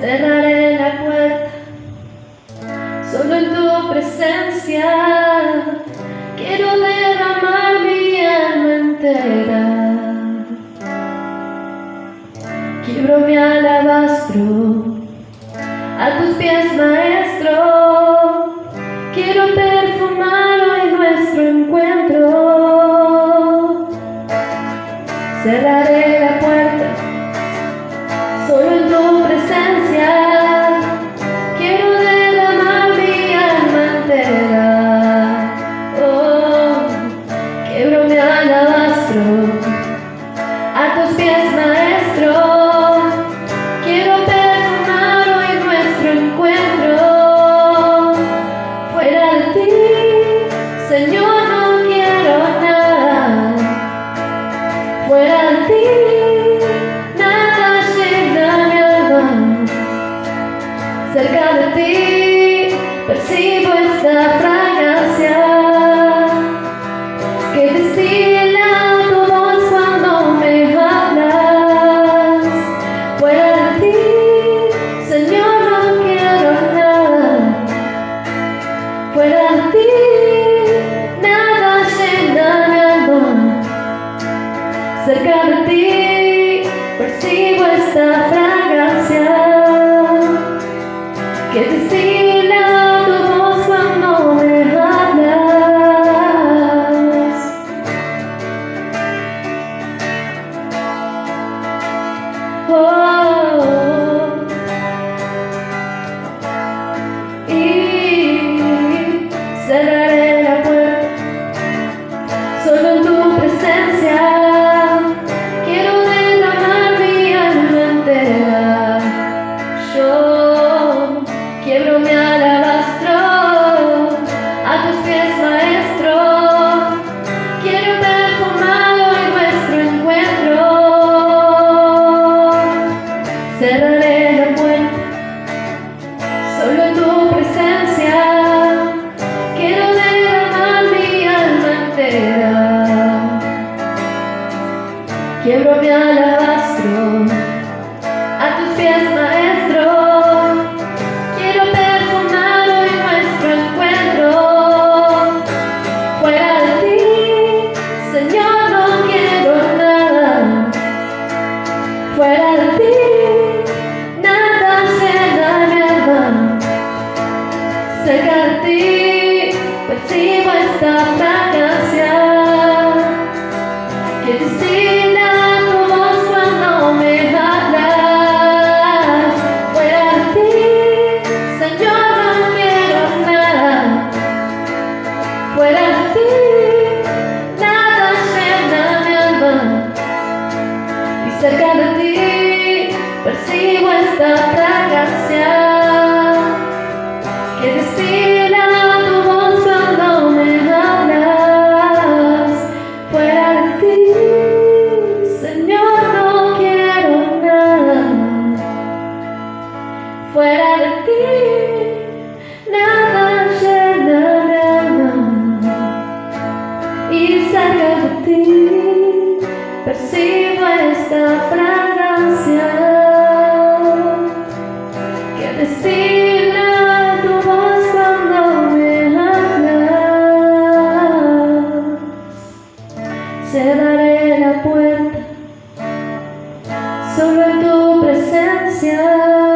cerraré la puerta. Solo en tu presencia quiero derramar mi alma entera. Quiebro mi alabastro a tus pies, maestro. Quiero perfumar hoy nuestro encuentro. Cerraré quiebro mi alabastro a tus pies, maestro. Quiero perfumar hoy nuestro encuentro. Fuera de ti, Señor, no quiero nada. Fuera de ti, nada llena mi alma. Cerca de ti, percibo esta fragancia Fuera ti, nada mi alma. Cerca de ti, Quiero derramar mi alma entera. Yo quiebro mi alabastro Quiebro mi alabastro a tus pies, maestro. Quiero perfumar hoy nuestro encuentro. Fuera de ti, Señor, no quiero nada. Fuera de ti, nada llena mi alma. Cerca de ti, percibo esta fragancia ti, nada llena mi alma. Y cerca de ti, percibo esta fragancia que destila tu voz cuando me hablas. Fuera de ti, Señor, no quiero nada. Fuera de ti, nada Y cerca de ti, percibo esta fragancia que destila tu voz cuando me hablas. Cerraré la puerta solo en tu presencia.